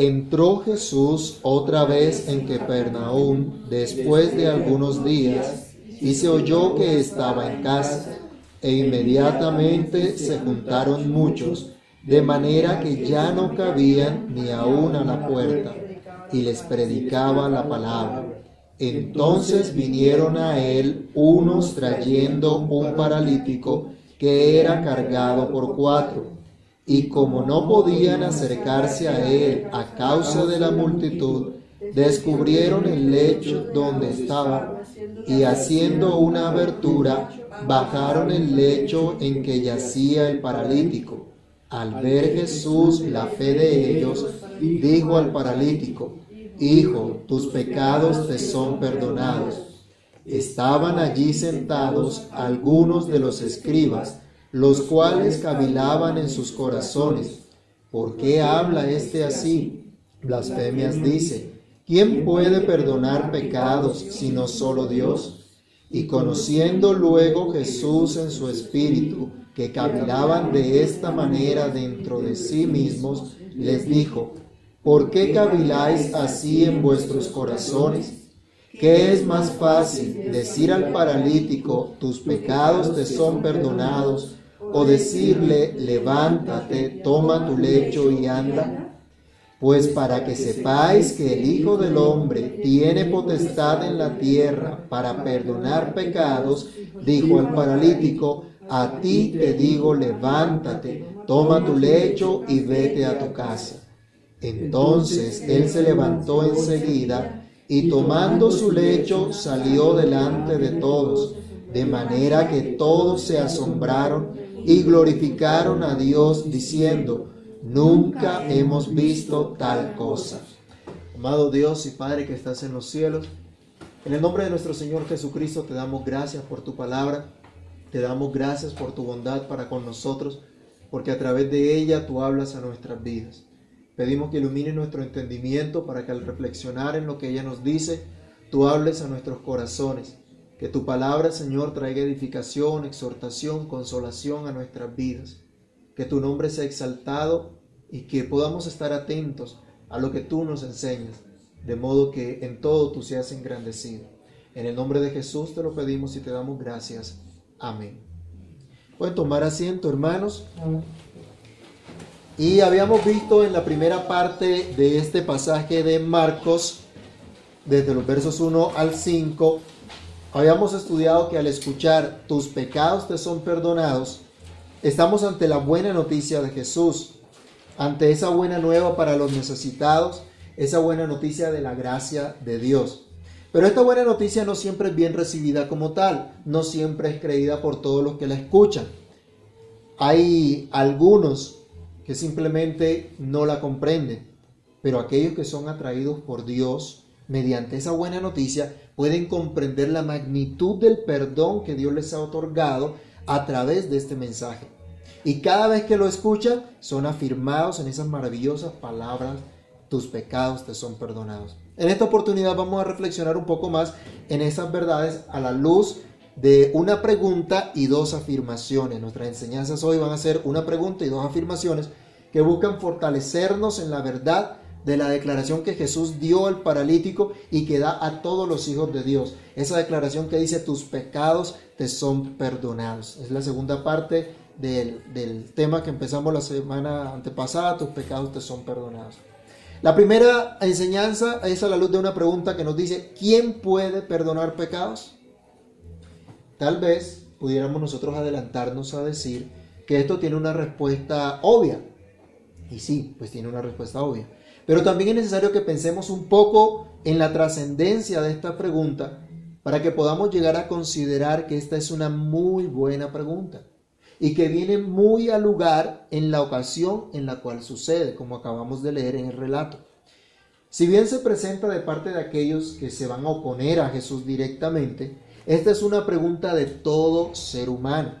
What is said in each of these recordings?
Entró Jesús otra vez en Capernaum después de algunos días y se oyó que estaba en casa e inmediatamente se juntaron muchos, de manera que ya no cabían ni aún a la puerta, y les predicaba la palabra. Entonces vinieron a él unos trayendo un paralítico que era cargado por cuatro y como no podían acercarse a él a causa de la multitud, descubrieron el lecho donde estaba y haciendo una abertura, bajaron el lecho en que yacía el paralítico. Al ver Jesús la fe de ellos, dijo al paralítico, Hijo, tus pecados te son perdonados. Estaban allí sentados algunos de los escribas, los cuales cavilaban en sus corazones. ¿Por qué habla este así? Blasfemias dice, ¿quién puede perdonar pecados sino solo Dios? Y conociendo luego Jesús en su espíritu, que cavilaban de esta manera dentro de sí mismos, les dijo, ¿por qué caviláis así en vuestros corazones? ¿Qué es más fácil decir al paralítico, tus pecados te son perdonados? O decirle, levántate, toma tu lecho y anda? Pues para que sepáis que el Hijo del Hombre tiene potestad en la tierra para perdonar pecados, dijo el paralítico, a ti te digo, levántate, toma tu lecho y vete a tu casa. Entonces él se levantó enseguida y tomando su lecho salió delante de todos, de manera que todos se asombraron y glorificaron a Dios diciendo, nunca hemos visto tal cosa. Amado Dios y Padre que estás en los cielos, en el nombre de nuestro Señor Jesucristo te damos gracias por tu palabra, te damos gracias por tu bondad para con nosotros, porque a través de ella tú hablas a nuestras vidas. Pedimos que ilumine nuestro entendimiento para que al reflexionar en lo que ella nos dice, tú hables a nuestros corazones que tu palabra, Señor, traiga edificación, exhortación, consolación a nuestras vidas. Que tu nombre sea exaltado y que podamos estar atentos a lo que tú nos enseñas, de modo que en todo tú seas engrandecido. En el nombre de Jesús te lo pedimos y te damos gracias. Amén. Pueden tomar asiento, hermanos. Y habíamos visto en la primera parte de este pasaje de Marcos, desde los versos 1 al 5, Habíamos estudiado que al escuchar tus pecados te son perdonados, estamos ante la buena noticia de Jesús, ante esa buena nueva para los necesitados, esa buena noticia de la gracia de Dios. Pero esta buena noticia no siempre es bien recibida como tal, no siempre es creída por todos los que la escuchan. Hay algunos que simplemente no la comprenden, pero aquellos que son atraídos por Dios mediante esa buena noticia pueden comprender la magnitud del perdón que Dios les ha otorgado a través de este mensaje. Y cada vez que lo escuchan, son afirmados en esas maravillosas palabras, tus pecados te son perdonados. En esta oportunidad vamos a reflexionar un poco más en esas verdades a la luz de una pregunta y dos afirmaciones. Nuestras enseñanzas hoy van a ser una pregunta y dos afirmaciones que buscan fortalecernos en la verdad de la declaración que Jesús dio al paralítico y que da a todos los hijos de Dios. Esa declaración que dice tus pecados te son perdonados. Es la segunda parte del, tema que empezamos la semana antepasada, tus pecados te son perdonados. La primera enseñanza es a la luz de una pregunta que nos dice, ¿quién puede perdonar pecados? Tal vez pudiéramos nosotros adelantarnos a decir que esto tiene una respuesta obvia. Y sí, pues tiene una respuesta obvia. Pero también es necesario que pensemos un poco en la trascendencia de esta pregunta para que podamos llegar a considerar que esta es una muy buena pregunta y que viene muy al lugar en la ocasión en la cual sucede, como acabamos de leer en el relato. Si bien se presenta de parte de aquellos que se van a oponer a Jesús directamente, esta es una pregunta de todo ser humano.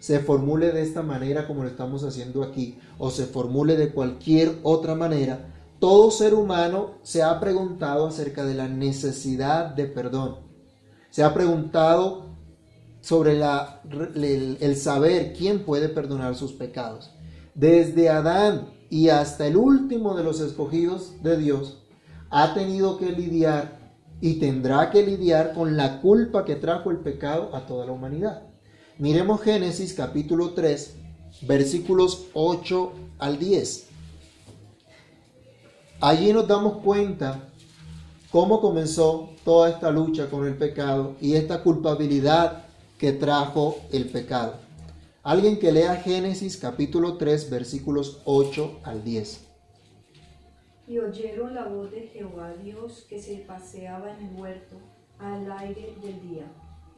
Se formule de esta manera como lo estamos haciendo aquí, o se formule de cualquier otra manera, todo ser humano se ha preguntado acerca de la necesidad de perdón. Se ha preguntado sobre la, el, el saber quién puede perdonar sus pecados. Desde Adán y hasta el último de los escogidos de Dios ha tenido que lidiar y tendrá que lidiar con la culpa que trajo el pecado a toda la humanidad. Miremos Génesis capítulo 3, versículos 8 al 10. Allí nos damos cuenta cómo comenzó toda esta lucha con el pecado y esta culpabilidad que trajo el pecado. Alguien que lea Génesis capítulo 3 versículos 8 al 10. Y oyeron la voz de Jehová Dios que se paseaba en el huerto al aire del día.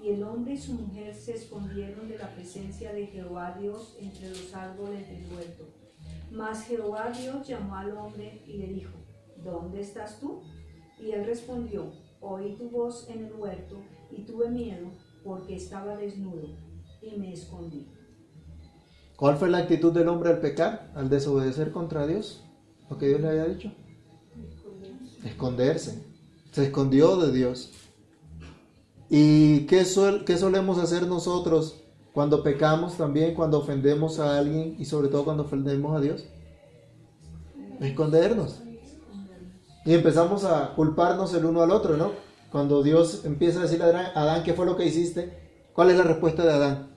Y el hombre y su mujer se escondieron de la presencia de Jehová Dios entre los árboles del huerto. Mas Jehová Dios llamó al hombre y le dijo, ¿dónde estás tú? Y él respondió, oí tu voz en el huerto y tuve miedo porque estaba desnudo y me escondí. ¿Cuál fue la actitud del hombre al pecar, al desobedecer contra Dios? Lo que Dios le había dicho. Esconderse. Se escondió de Dios. ¿Y qué, solemos hacer nosotros cuando pecamos también, cuando ofendemos a alguien y sobre todo cuando ofendemos a Dios? Escondernos. Y empezamos a culparnos el uno al otro, ¿no? Cuando Dios empieza a decirle a Adán, ¿qué fue lo que hiciste? ¿Cuál es la respuesta de Adán?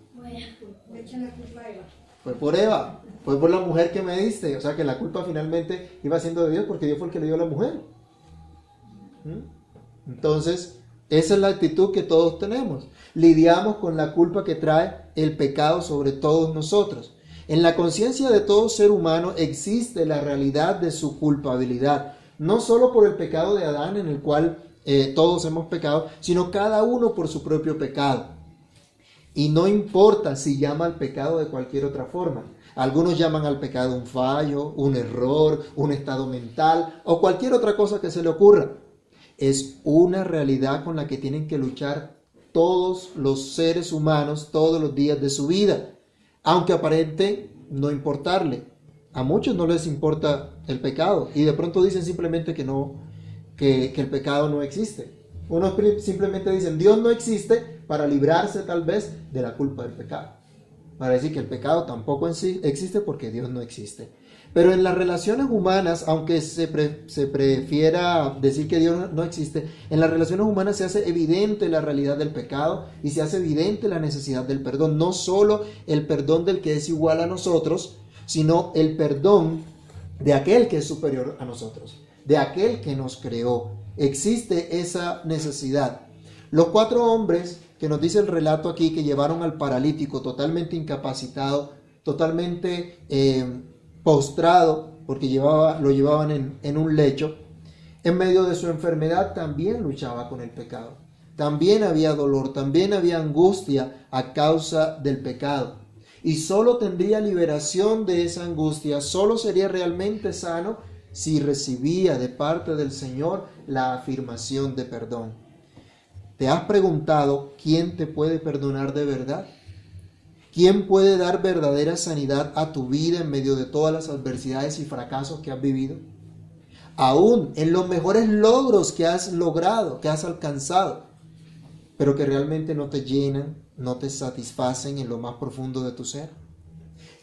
Fue por Eva, fue por la mujer que me diste. O sea que la culpa finalmente iba siendo de Dios porque Dios fue el que le dio a la mujer. ¿Mm? Entonces, esa es la actitud que todos tenemos. Lidiamos con la culpa que trae el pecado sobre todos nosotros. En la conciencia de todo ser humano existe la realidad de su culpabilidad, no solo por el pecado de Adán en el cual eh, todos hemos pecado, sino cada uno por su propio pecado. Y no importa si llama al pecado de cualquier otra forma. Algunos llaman al pecado un fallo, un error, un estado mental o cualquier otra cosa que se le ocurra. Es una realidad con la que tienen que luchar todos los seres humanos todos los días de su vida, aunque aparente no importarle. A muchos no les importa el pecado y de pronto dicen simplemente que no, que, que el pecado no existe. Unos simplemente dicen Dios no existe para librarse tal vez de la culpa del pecado. Para decir que el pecado tampoco en sí existe porque Dios no existe. Pero en las relaciones humanas, aunque se, se, prefiera decir que Dios no existe, en las relaciones humanas se hace evidente la realidad del pecado y se hace evidente la necesidad del perdón. No solo el perdón del que es igual a nosotros, sino el perdón de aquel que es superior a nosotros, de aquel que nos creó. Existe esa necesidad. Los cuatro hombres que nos dice el relato aquí que llevaron al paralítico totalmente incapacitado, totalmente eh, postrado, porque llevaba, lo llevaban en, un lecho, en medio de su enfermedad también luchaba con el pecado. También había dolor, también había angustia a causa del pecado. Y solo tendría liberación de esa angustia, solo sería realmente sano si recibía de parte del Señor la afirmación de perdón. ¿Te has preguntado quién te puede perdonar de verdad? ¿Quién puede dar verdadera sanidad a tu vida en medio de todas las adversidades y fracasos que has vivido? Aún en los mejores logros que has logrado, que has alcanzado, pero que realmente no te llenan, no te satisfacen en lo más profundo de tu ser.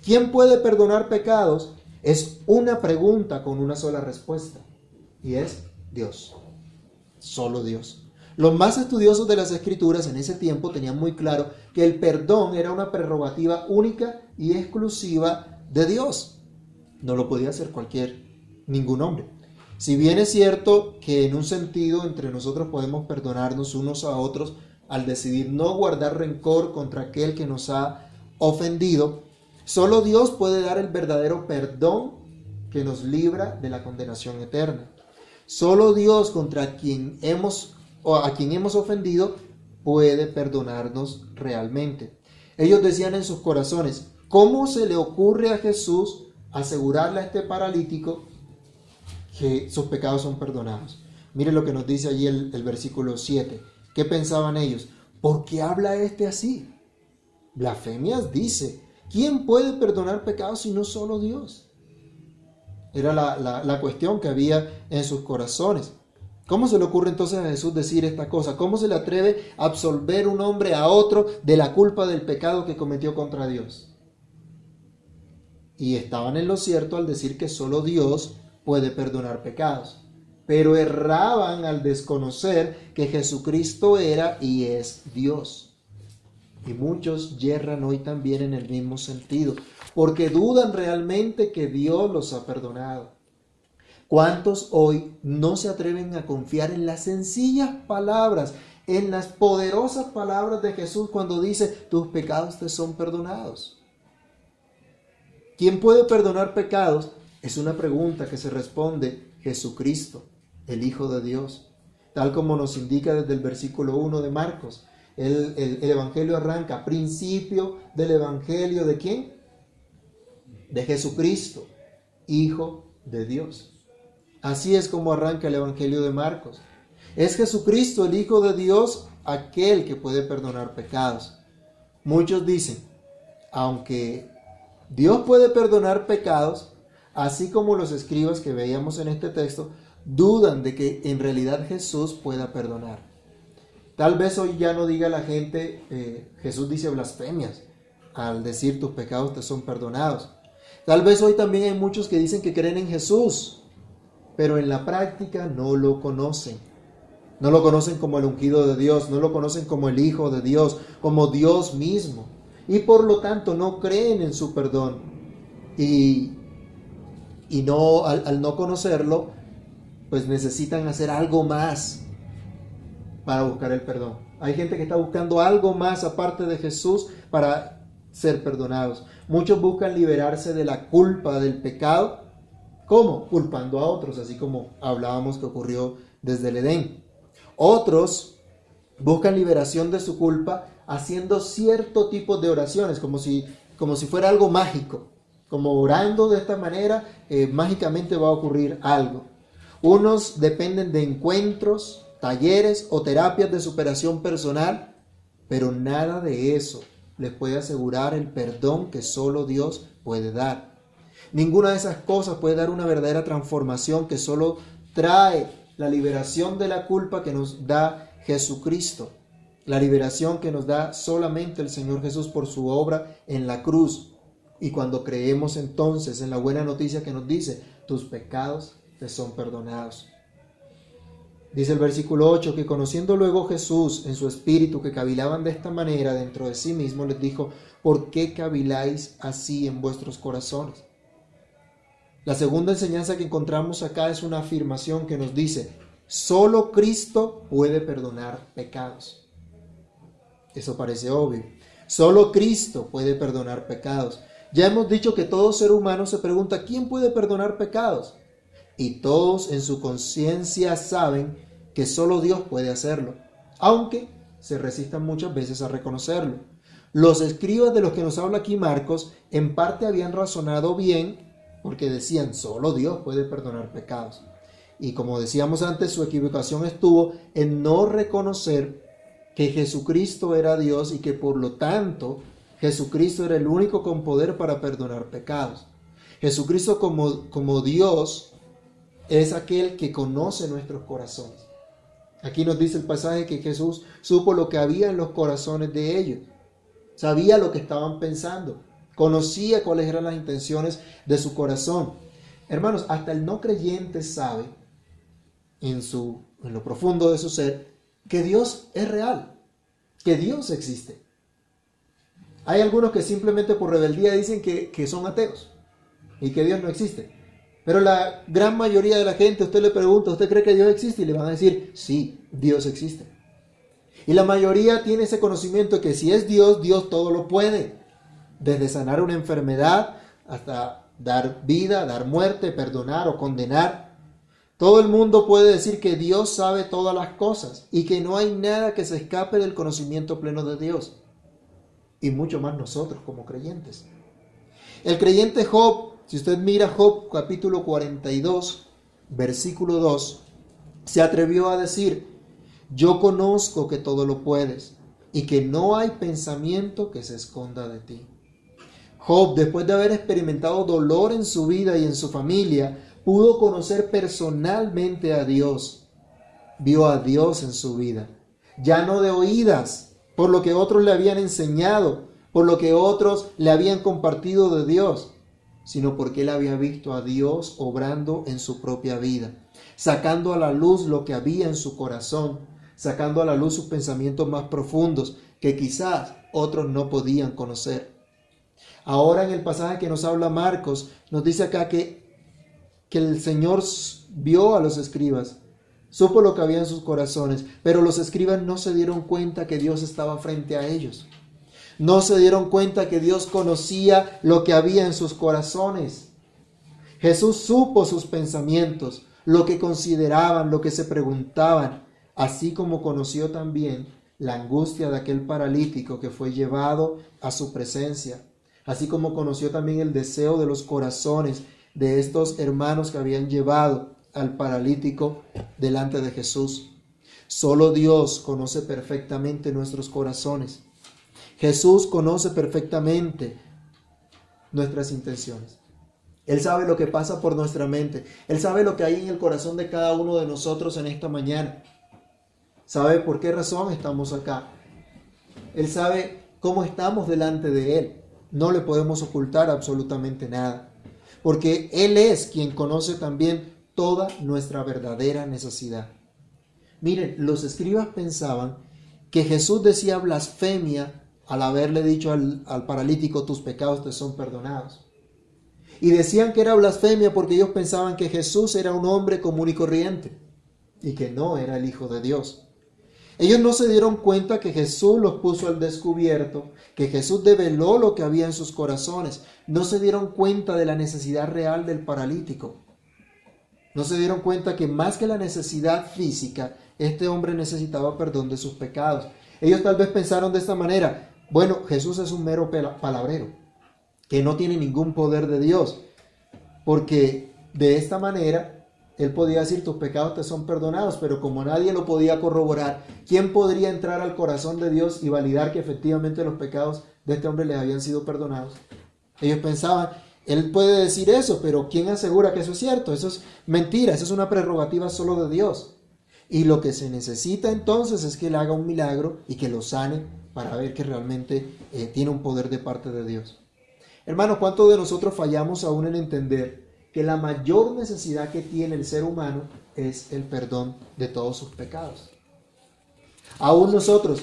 ¿Quién puede perdonar pecados? Es una pregunta con una sola respuesta, y es Dios, solo Dios. Los más estudiosos de las escrituras en ese tiempo tenían muy claro que el perdón era una prerrogativa única y exclusiva de Dios. No lo podía hacer cualquier, ningún hombre. Si bien es cierto que en un sentido entre nosotros podemos perdonarnos unos a otros al decidir no guardar rencor contra aquel que nos ha ofendido, solo Dios puede dar el verdadero perdón que nos libra de la condenación eterna. Solo Dios contra quien hemos o a quien hemos ofendido puede perdonarnos realmente. Ellos decían en sus corazones, ¿cómo se le ocurre a Jesús asegurarle a este paralítico que sus pecados son perdonados? Mire lo que nos dice allí el, versículo 7. ¿Qué pensaban ellos? ¿Por qué habla este así? Blasfemias dice, ¿quién puede perdonar pecados si no solo Dios? Era la, la cuestión que había en sus corazones. ¿Cómo se le ocurre entonces a Jesús decir esta cosa? ¿Cómo se le atreve a absolver un hombre a otro de la culpa del pecado que cometió contra Dios? y estaban en lo cierto al decir que solo Dios puede perdonar pecados. Pero erraban al desconocer que Jesucristo era y es Dios. Y muchos yerran hoy también en el mismo sentido, porque dudan realmente que Dios los ha perdonado. ¿Cuántos hoy no se atreven a confiar en las sencillas palabras, en las poderosas palabras de Jesús cuando dice, tus pecados te son perdonados? ¿Quién puede perdonar pecados? Es una pregunta que se responde Jesucristo, el Hijo de Dios, tal como nos indica desde el versículo 1 de Marcos. El, el, Evangelio arranca, principio del Evangelio de quién? De Jesucristo, Hijo de Dios. Así es como arranca el Evangelio de Marcos. Es Jesucristo, el Hijo de Dios, aquel que puede perdonar pecados. Muchos dicen, aunque Dios puede perdonar pecados, así como los escribas que veíamos en este texto dudan de que en realidad Jesús pueda perdonar. Tal vez hoy ya no diga la gente, eh, Jesús dice blasfemias al decir tus pecados te son perdonados. Tal vez hoy también hay muchos que dicen que creen en Jesús, pero en la práctica no lo conocen. No lo conocen como el ungido de Dios, no lo conocen como el Hijo de Dios, como Dios mismo. Y por lo tanto no creen en su perdón. Y, y no, al, al no conocerlo, pues necesitan hacer algo más para buscar el perdón. Hay gente que está buscando algo más aparte de Jesús para ser perdonados. Muchos buscan liberarse de la culpa del pecado ¿Cómo? Culpando a otros, así como hablábamos que ocurrió desde el Edén. Otros buscan liberación de su culpa haciendo cierto tipo de oraciones, como si, como si fuera algo mágico, como orando de esta manera, eh, mágicamente va a ocurrir algo. Unos dependen de encuentros, talleres o terapias de superación personal, pero nada de eso les puede asegurar el perdón que solo Dios puede dar. Ninguna de esas cosas puede dar una verdadera transformación que solo trae la liberación de la culpa que nos da Jesucristo. La liberación que nos da solamente el Señor Jesús por su obra en la cruz. Y cuando creemos entonces en la buena noticia que nos dice, tus pecados te son perdonados. Dice el versículo 8 que conociendo luego Jesús en su espíritu que cavilaban de esta manera dentro de sí mismo, les dijo, ¿por qué caviláis así en vuestros corazones? La segunda enseñanza que encontramos acá es una afirmación que nos dice, solo Cristo puede perdonar pecados. Eso parece obvio. Solo Cristo puede perdonar pecados. Ya hemos dicho que todo ser humano se pregunta, ¿quién puede perdonar pecados? Y todos en su conciencia saben que solo Dios puede hacerlo, aunque se resistan muchas veces a reconocerlo. Los escribas de los que nos habla aquí Marcos en parte habían razonado bien porque decían, solo Dios puede perdonar pecados. Y como decíamos antes, su equivocación estuvo en no reconocer que Jesucristo era Dios y que por lo tanto Jesucristo era el único con poder para perdonar pecados. Jesucristo como, como Dios es aquel que conoce nuestros corazones. Aquí nos dice el pasaje que Jesús supo lo que había en los corazones de ellos. Sabía lo que estaban pensando. Conocía cuáles eran las intenciones de su corazón. Hermanos, hasta el no creyente sabe en, su, en lo profundo de su ser que Dios es real, que Dios existe. Hay algunos que simplemente por rebeldía dicen que, que son ateos y que Dios no existe. Pero la gran mayoría de la gente, usted le pregunta, ¿usted cree que Dios existe? Y le van a decir, sí, Dios existe. Y la mayoría tiene ese conocimiento que si es Dios, Dios todo lo puede desde sanar una enfermedad hasta dar vida, dar muerte, perdonar o condenar. Todo el mundo puede decir que Dios sabe todas las cosas y que no hay nada que se escape del conocimiento pleno de Dios. Y mucho más nosotros como creyentes. El creyente Job, si usted mira Job capítulo 42, versículo 2, se atrevió a decir, yo conozco que todo lo puedes y que no hay pensamiento que se esconda de ti. Job, después de haber experimentado dolor en su vida y en su familia, pudo conocer personalmente a Dios. Vio a Dios en su vida. Ya no de oídas, por lo que otros le habían enseñado, por lo que otros le habían compartido de Dios, sino porque él había visto a Dios obrando en su propia vida, sacando a la luz lo que había en su corazón, sacando a la luz sus pensamientos más profundos que quizás otros no podían conocer. Ahora en el pasaje que nos habla Marcos, nos dice acá que, que el Señor vio a los escribas, supo lo que había en sus corazones, pero los escribas no se dieron cuenta que Dios estaba frente a ellos. No se dieron cuenta que Dios conocía lo que había en sus corazones. Jesús supo sus pensamientos, lo que consideraban, lo que se preguntaban, así como conoció también la angustia de aquel paralítico que fue llevado a su presencia, así como conoció también el deseo de los corazones de estos hermanos que habían llevado al paralítico delante de Jesús. Solo Dios conoce perfectamente nuestros corazones. Jesús conoce perfectamente nuestras intenciones. Él sabe lo que pasa por nuestra mente. Él sabe lo que hay en el corazón de cada uno de nosotros en esta mañana. Sabe por qué razón estamos acá. Él sabe cómo estamos delante de Él. No le podemos ocultar absolutamente nada. Porque Él es quien conoce también toda nuestra verdadera necesidad. Miren, los escribas pensaban que Jesús decía blasfemia al haberle dicho al, paralítico, tus pecados te son perdonados. Y decían que era blasfemia porque ellos pensaban que Jesús era un hombre común y corriente y que no era el Hijo de Dios. Ellos no se dieron cuenta que Jesús los puso al descubierto, que Jesús develó lo que había en sus corazones. No se dieron cuenta de la necesidad real del paralítico. No se dieron cuenta que más que la necesidad física, este hombre necesitaba perdón de sus pecados. Ellos tal vez pensaron de esta manera, bueno, Jesús es un mero palabrero, que no tiene ningún poder de Dios, porque de esta manera él podía decir tus pecados te son perdonados, pero como nadie lo podía corroborar, ¿quién podría entrar al corazón de Dios y validar que efectivamente los pecados de este hombre les habían sido perdonados? Ellos pensaban, él puede decir eso, pero ¿quién asegura que eso es cierto? Eso es mentira, eso es una prerrogativa solo de Dios. Y lo que se necesita entonces es que él haga un milagro y que lo sane para ver que realmente eh, tiene un poder de parte de Dios. Hermano, ¿cuántos de nosotros fallamos aún en entender que la mayor necesidad que tiene el ser humano es el perdón de todos sus pecados? Aún nosotros,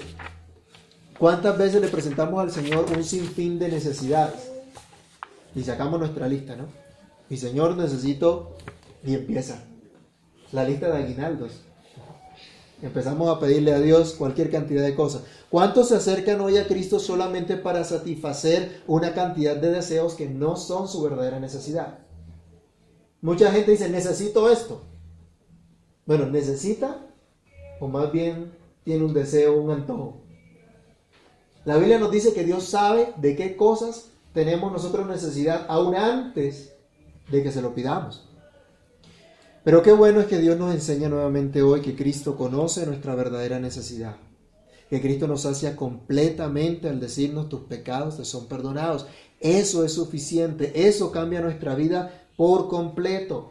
¿cuántas veces le presentamos al Señor un sinfín de necesidades? Y sacamos nuestra lista, ¿no? Mi Señor, necesito, y empieza la lista de aguinaldos. Empezamos a pedirle a Dios cualquier cantidad de cosas. ¿Cuántos se acercan hoy a Cristo solamente para satisfacer una cantidad de deseos que no son su verdadera necesidad? Mucha gente dice, necesito esto. Bueno, necesita o más bien tiene un deseo, un antojo. La Biblia nos dice que Dios sabe de qué cosas tenemos nosotros necesidad aún antes de que se lo pidamos. Pero qué bueno es que Dios nos enseña nuevamente hoy que Cristo conoce nuestra verdadera necesidad. Que Cristo nos sacia completamente al decirnos tus pecados te son perdonados. Eso es suficiente. Eso cambia nuestra vida por completo.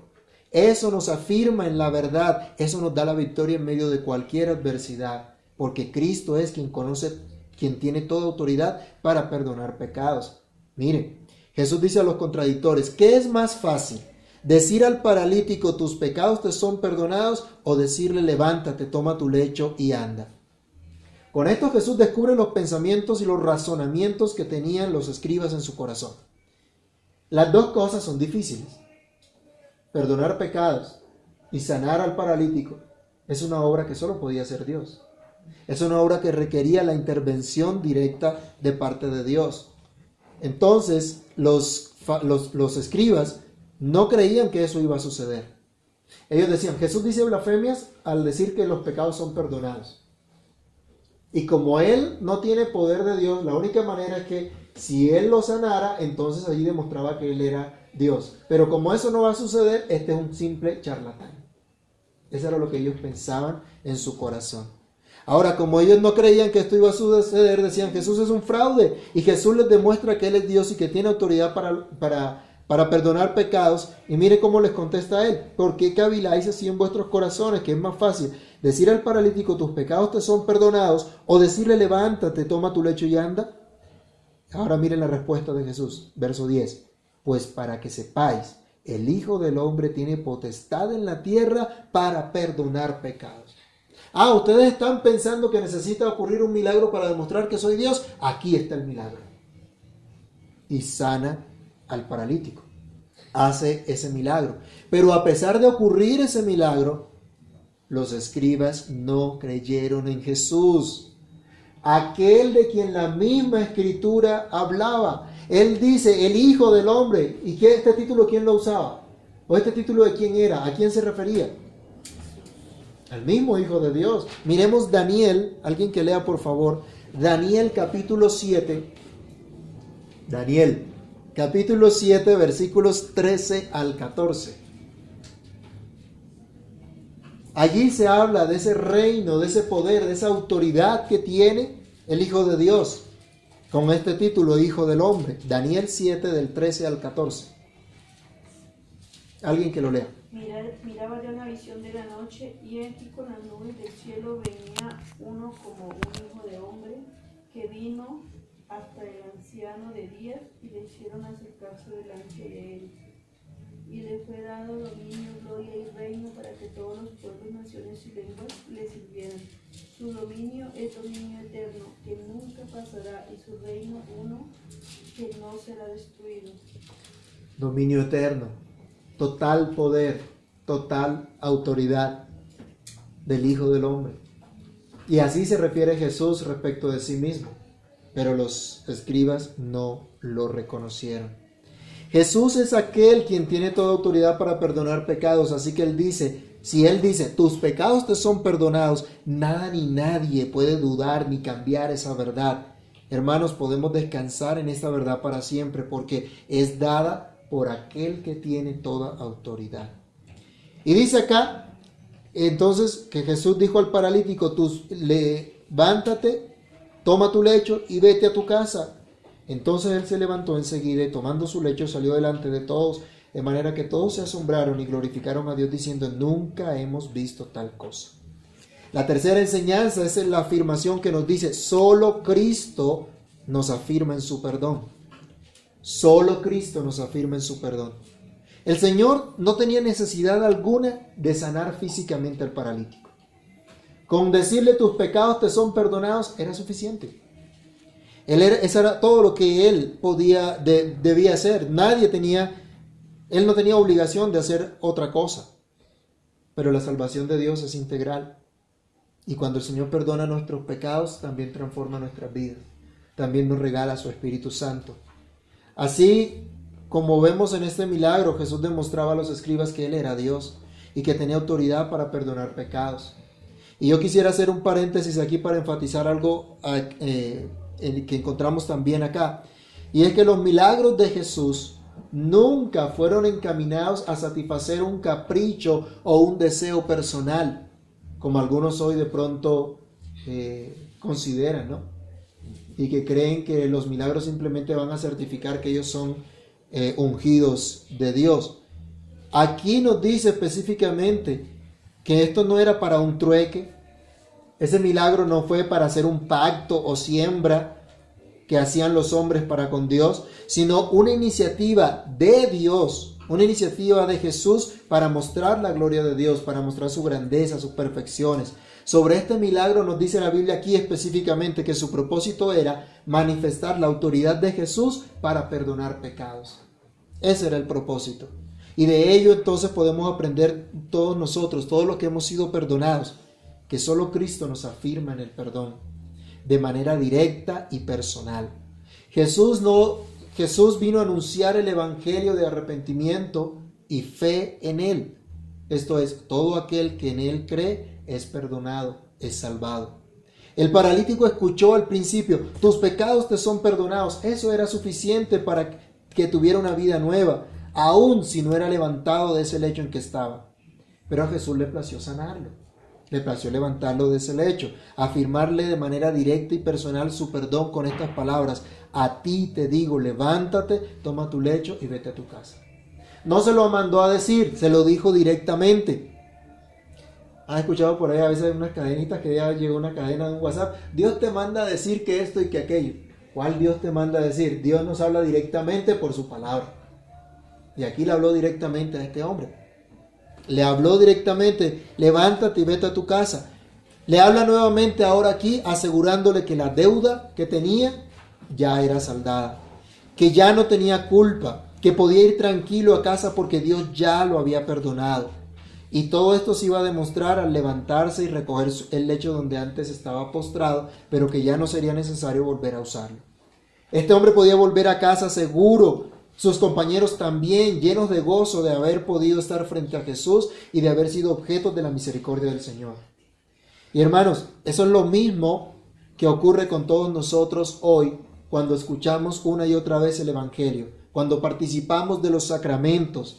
Eso nos afirma en la verdad. Eso nos da la victoria en medio de cualquier adversidad. Porque Cristo es quien conoce, quien tiene toda autoridad para perdonar pecados. Miren, Jesús dice a los contradictores, ¿qué es más fácil? Decir al paralítico tus pecados te son perdonados o decirle levántate, toma tu lecho y anda. Con esto Jesús descubre los pensamientos y los razonamientos que tenían los escribas en su corazón. Las dos cosas son difíciles. Perdonar pecados y sanar al paralítico es una obra que solo podía hacer Dios. Es una obra que requería la intervención directa de parte de Dios. Entonces los, los, escribas no creían que eso iba a suceder. Ellos decían, Jesús dice blasfemias al decir que los pecados son perdonados. Y como Él no tiene poder de Dios, la única manera es que si Él lo sanara, entonces allí demostraba que Él era Dios. Pero como eso no va a suceder, este es un simple charlatán. Eso era lo que ellos pensaban en su corazón. Ahora, como ellos no creían que esto iba a suceder, decían, Jesús es un fraude. Y Jesús les demuestra que Él es Dios y que tiene autoridad para, para para perdonar pecados. Y mire cómo les contesta él, ¿por qué caviláis así en vuestros corazones? Que es más fácil decir al paralítico, tus pecados te son perdonados, o decirle, levántate, toma tu lecho y anda. Ahora miren la respuesta de Jesús, verso 10. Pues para que sepáis, el Hijo del Hombre tiene potestad en la tierra para perdonar pecados. Ah, ustedes están pensando que necesita ocurrir un milagro para demostrar que soy Dios. Aquí está el milagro. Y sana al paralítico. Hace ese milagro. Pero a pesar de ocurrir ese milagro, los escribas no creyeron en Jesús. Aquel de quien la misma escritura hablaba. Él dice, el Hijo del Hombre. ¿Y qué este título quién lo usaba? ¿O este título de quién era? ¿A quién se refería? Al mismo Hijo de Dios. Miremos Daniel, alguien que lea por favor, Daniel capítulo 7. Daniel capítulo 7 versículos 13 al 14. Allí se habla de ese reino, de ese poder, de esa autoridad que tiene el Hijo de Dios con este título, Hijo del Hombre. Daniel 7 del 13 al 14. Alguien que lo lea. miraba ya una visión de la noche y aquí con las nubes del cielo venía uno como un hijo de hombre que vino hasta el anciano de días y le hicieron acercarse delante de él. Y le fue dado dominio, gloria y reino para que todos los pueblos, naciones y lenguas le sirvieran. Su dominio es dominio eterno, que nunca pasará, y su reino uno, que no será destruido. Dominio eterno, total poder, total autoridad del Hijo del Hombre. Y así se refiere Jesús respecto de sí mismo, pero los escribas no lo reconocieron. Jesús es aquel quien tiene toda autoridad para perdonar pecados, así que él dice, si él dice, tus pecados te son perdonados, nada ni nadie puede dudar ni cambiar esa verdad. Hermanos, podemos descansar en esta verdad para siempre porque es dada por aquel que tiene toda autoridad. Y dice acá, entonces, que Jesús dijo al paralítico, tú levántate, toma tu lecho y vete a tu casa. Entonces él se levantó enseguida y tomando su lecho salió delante de todos, de manera que todos se asombraron y glorificaron a Dios diciendo, nunca hemos visto tal cosa. La tercera enseñanza es la afirmación que nos dice, solo Cristo nos afirma en su perdón. Solo Cristo nos afirma en su perdón. El Señor no tenía necesidad alguna de sanar físicamente al paralítico. Con decirle tus pecados te son perdonados era suficiente. Él era, eso era todo lo que él podía, debía hacer. Nadie tenía, él no tenía obligación de hacer otra cosa. Pero la salvación de Dios es integral. Y cuando el Señor perdona nuestros pecados, también transforma nuestras vidas. También nos regala su Espíritu Santo. Así como vemos en este milagro, Jesús demostraba a los escribas que Él era Dios y que tenía autoridad para perdonar pecados. Y yo quisiera hacer un paréntesis aquí para enfatizar algo eh, que encontramos también acá. Y es que los milagros de Jesús nunca fueron encaminados a satisfacer un capricho o un deseo personal, como algunos hoy de pronto eh, consideran, ¿no? y que creen que los milagros simplemente van a certificar que ellos son eh, ungidos de Dios. Aquí nos dice específicamente que esto no era para un trueque, ese milagro no fue para hacer un pacto o siembra que hacían los hombres para con Dios, sino una iniciativa de Dios, una iniciativa de Jesús para mostrar la gloria de Dios, para mostrar su grandeza, sus perfecciones, sobre este milagro nos dice la Biblia aquí específicamente que su propósito era manifestar la autoridad de Jesús para perdonar pecados. Ese era el propósito. Y de ello entonces podemos aprender todos nosotros, todos los que hemos sido perdonados, que solo Cristo nos afirma en el perdón, de manera directa y personal. Jesús no Jesús vino a anunciar el evangelio de arrepentimiento y fe en él. Esto es, todo aquel que en él cree es perdonado, es salvado. El paralítico escuchó al principio, tus pecados te son perdonados. Eso era suficiente para que tuviera una vida nueva, aun si no era levantado de ese lecho en que estaba. Pero a Jesús le plació sanarlo, le plació levantarlo de ese lecho, afirmarle de manera directa y personal su perdón con estas palabras, a ti te digo, levántate, toma tu lecho y vete a tu casa. No se lo mandó a decir, se lo dijo directamente. ¿Has escuchado por ahí a veces unas cadenitas que ya llegó una cadena de un WhatsApp? Dios te manda a decir que esto y que aquello. ¿Cuál Dios te manda a decir? Dios nos habla directamente por su palabra. Y aquí le habló directamente a este hombre. Le habló directamente, levántate y vete a tu casa. Le habla nuevamente ahora aquí asegurándole que la deuda que tenía ya era saldada, que ya no tenía culpa, que podía ir tranquilo a casa porque Dios ya lo había perdonado. Y todo esto se iba a demostrar al levantarse y recoger el lecho donde antes estaba postrado, pero que ya no sería necesario volver a usarlo. Este hombre podía volver a casa seguro, sus compañeros también llenos de gozo de haber podido estar frente a Jesús y de haber sido objeto de la misericordia del Señor. Y hermanos, eso es lo mismo que ocurre con todos nosotros hoy cuando escuchamos una y otra vez el Evangelio, cuando participamos de los sacramentos.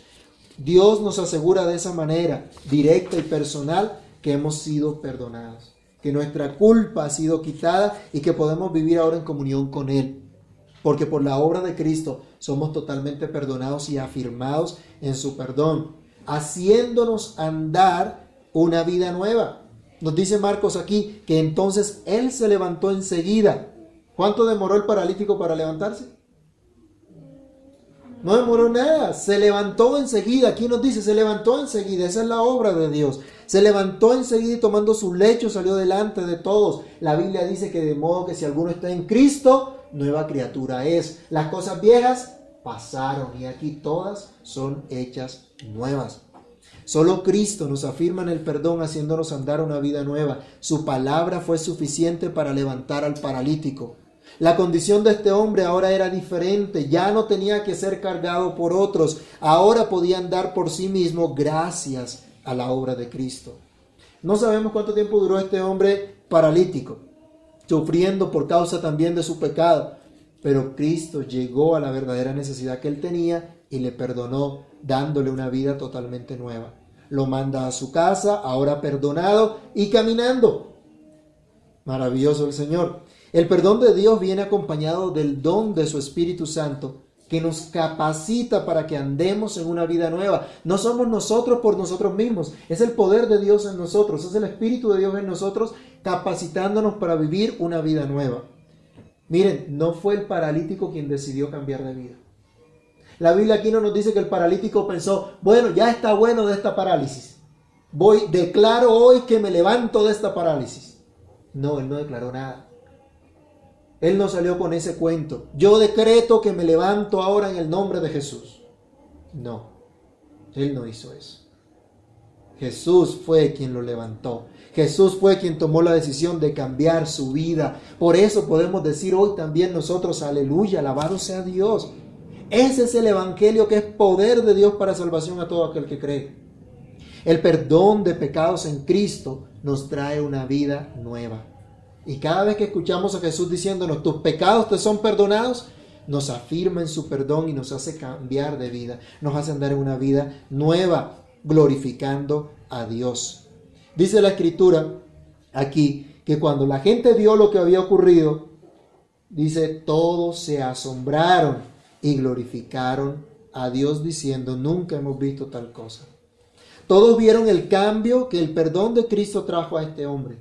Dios nos asegura de esa manera, directa y personal, que hemos sido perdonados, que nuestra culpa ha sido quitada y que podemos vivir ahora en comunión con Él. Porque por la obra de Cristo somos totalmente perdonados y afirmados en su perdón, haciéndonos andar una vida nueva. Nos dice Marcos aquí que entonces él se levantó enseguida. ¿Cuánto demoró el paralítico para levantarse? No demoró nada, se levantó enseguida. Aquí nos dice, se levantó enseguida. Esa es la obra de Dios. Se levantó enseguida y tomando su lecho salió delante de todos. La Biblia dice que de modo que si alguno está en Cristo, nueva criatura es. Las cosas viejas pasaron y aquí todas son hechas nuevas. Solo Cristo nos afirma en el perdón haciéndonos andar una vida nueva. Su palabra fue suficiente para levantar al paralítico. La condición de este hombre ahora era diferente, ya no tenía que ser cargado por otros, ahora podía andar por sí mismo gracias a la obra de Cristo. No sabemos cuánto tiempo duró este hombre paralítico, sufriendo por causa también de su pecado, pero Cristo llegó a la verdadera necesidad que él tenía y le perdonó, dándole una vida totalmente nueva lo manda a su casa, ahora perdonado y caminando. Maravilloso el Señor. El perdón de Dios viene acompañado del don de su Espíritu Santo que nos capacita para que andemos en una vida nueva. No somos nosotros por nosotros mismos, es el poder de Dios en nosotros, es el Espíritu de Dios en nosotros capacitándonos para vivir una vida nueva. Miren, no fue el paralítico quien decidió cambiar de vida. La Biblia aquí no nos dice que el paralítico pensó, bueno, ya está bueno de esta parálisis. Voy, declaro hoy que me levanto de esta parálisis. No, él no declaró nada. Él no salió con ese cuento. Yo decreto que me levanto ahora en el nombre de Jesús. No, él no hizo eso. Jesús fue quien lo levantó. Jesús fue quien tomó la decisión de cambiar su vida. Por eso podemos decir hoy también nosotros, aleluya, alabado sea Dios. Ese es el Evangelio que es poder de Dios para salvación a todo aquel que cree. El perdón de pecados en Cristo nos trae una vida nueva. Y cada vez que escuchamos a Jesús diciéndonos, tus pecados te son perdonados, nos afirma en su perdón y nos hace cambiar de vida, nos hace andar en una vida nueva, glorificando a Dios. Dice la escritura aquí que cuando la gente vio lo que había ocurrido, dice, todos se asombraron y glorificaron a Dios diciendo, nunca hemos visto tal cosa. Todos vieron el cambio que el perdón de Cristo trajo a este hombre.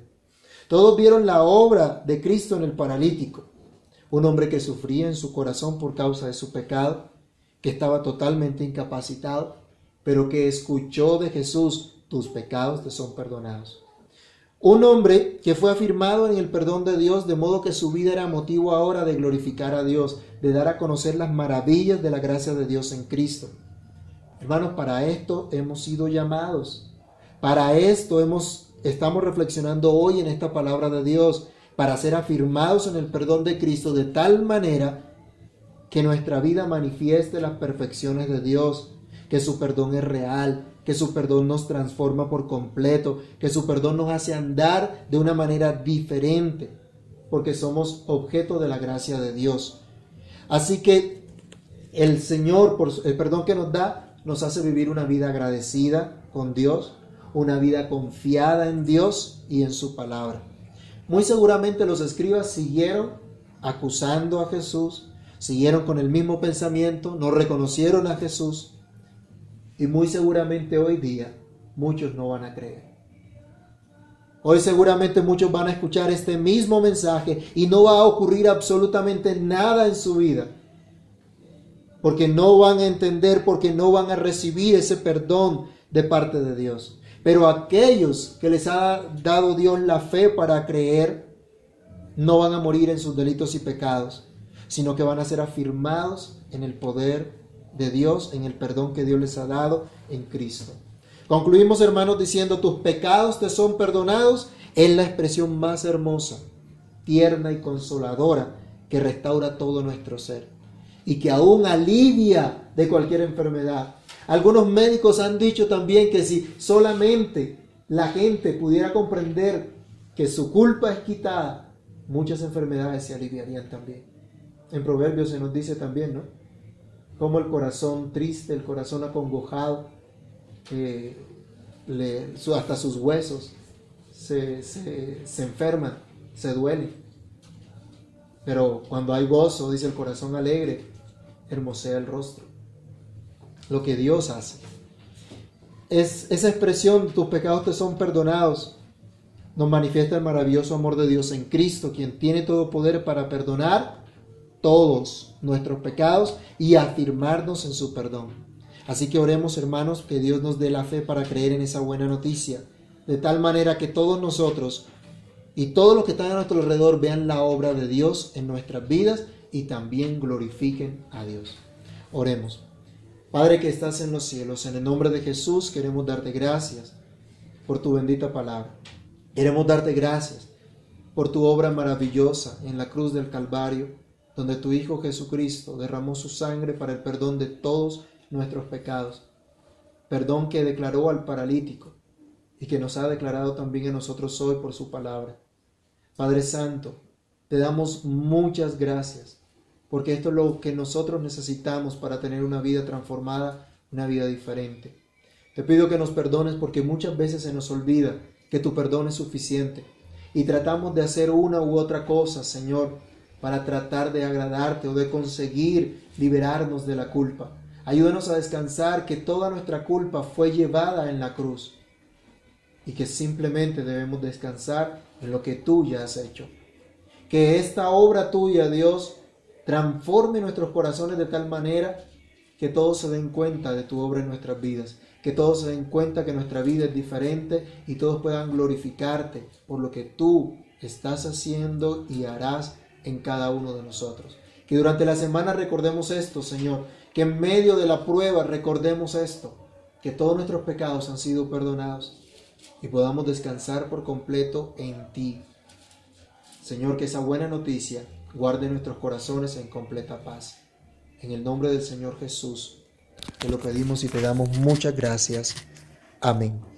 Todos vieron la obra de Cristo en el paralítico. Un hombre que sufría en su corazón por causa de su pecado, que estaba totalmente incapacitado, pero que escuchó de Jesús, tus pecados te son perdonados. Un hombre que fue afirmado en el perdón de Dios, de modo que su vida era motivo ahora de glorificar a Dios, de dar a conocer las maravillas de la gracia de Dios en Cristo. Hermanos, para esto hemos sido llamados. Para esto hemos, estamos reflexionando hoy en esta palabra de Dios, para ser afirmados en el perdón de Cristo de tal manera que nuestra vida manifieste las perfecciones de Dios, que su perdón es real, que su perdón nos transforma por completo, que su perdón nos hace andar de una manera diferente, porque somos objeto de la gracia de Dios. Así que el Señor, por el perdón que nos da, nos hace vivir una vida agradecida con Dios, una vida confiada en Dios y en su palabra. Muy seguramente los escribas siguieron acusando a Jesús, siguieron con el mismo pensamiento, no reconocieron a Jesús, y muy seguramente hoy día muchos no van a creer. Hoy seguramente muchos van a escuchar este mismo mensaje y no va a ocurrir absolutamente nada en su vida. porque no van a entender, porque no van a recibir ese perdón de parte de Dios. Pero aquellos que les ha dado Dios la fe para creer, no van a morir en sus delitos y pecados, sino que van a ser afirmados en el poder de Dios, en el perdón que Dios les ha dado en Cristo. Concluimos, hermanos, diciendo, tus pecados te son perdonados, en la expresión más hermosa, tierna y consoladora que restaura todo nuestro ser y que aún alivia de cualquier enfermedad. Algunos médicos han dicho también que si solamente la gente pudiera comprender que su culpa es quitada, muchas enfermedades se aliviarían también. En Proverbios se nos dice también, ¿no? Como el corazón triste, el corazón acongojado, eh, hasta sus huesos se, se enferman, se duelen. Pero cuando hay gozo, dice el corazón alegre, hermosea el rostro. Lo que Dios hace. Es esa expresión, tus pecados te son perdonados, nos manifiesta el maravilloso amor de Dios en Cristo, quien tiene todo poder para perdonar todos nuestros pecados y afirmarnos en su perdón. Así que oremos, hermanos, que Dios nos dé la fe para creer en esa buena noticia, de tal manera que todos nosotros y todos los que están a nuestro alrededor vean la obra de Dios en nuestras vidas y también glorifiquen a Dios. Oremos. Padre que estás en los cielos, en el nombre de Jesús queremos darte gracias por tu bendita palabra. Queremos darte gracias por tu obra maravillosa en la cruz del Calvario, donde tu Hijo Jesucristo derramó su sangre para el perdón de todos nuestros pecados. Perdón que declaró al paralítico y que nos ha declarado también a nosotros hoy por su palabra. Padre Santo, te damos muchas gracias porque esto es lo que nosotros necesitamos para tener una vida transformada, una vida diferente. Te pido que nos perdones porque muchas veces se nos olvida que tu perdón es suficiente y tratamos de hacer una u otra cosa, Señor, para tratar de agradarte o de conseguir liberarnos de la culpa. Ayúdanos a descansar que toda nuestra culpa fue llevada en la cruz y que simplemente debemos descansar en lo que tú ya has hecho. Que esta obra tuya, Dios, Transforme nuestros corazones de tal manera que todos se den cuenta de tu obra en nuestras vidas, que todos se den cuenta que nuestra vida es diferente y todos puedan glorificarte por lo que tú estás haciendo y harás en cada uno de nosotros. Que durante la semana recordemos esto, Señor, que en medio de la prueba recordemos esto, que todos nuestros pecados han sido perdonados y podamos descansar por completo en ti. Señor, que esa buena noticia guarde nuestros corazones en completa paz. En el nombre del Señor Jesús, te lo pedimos y te damos muchas gracias. Amén.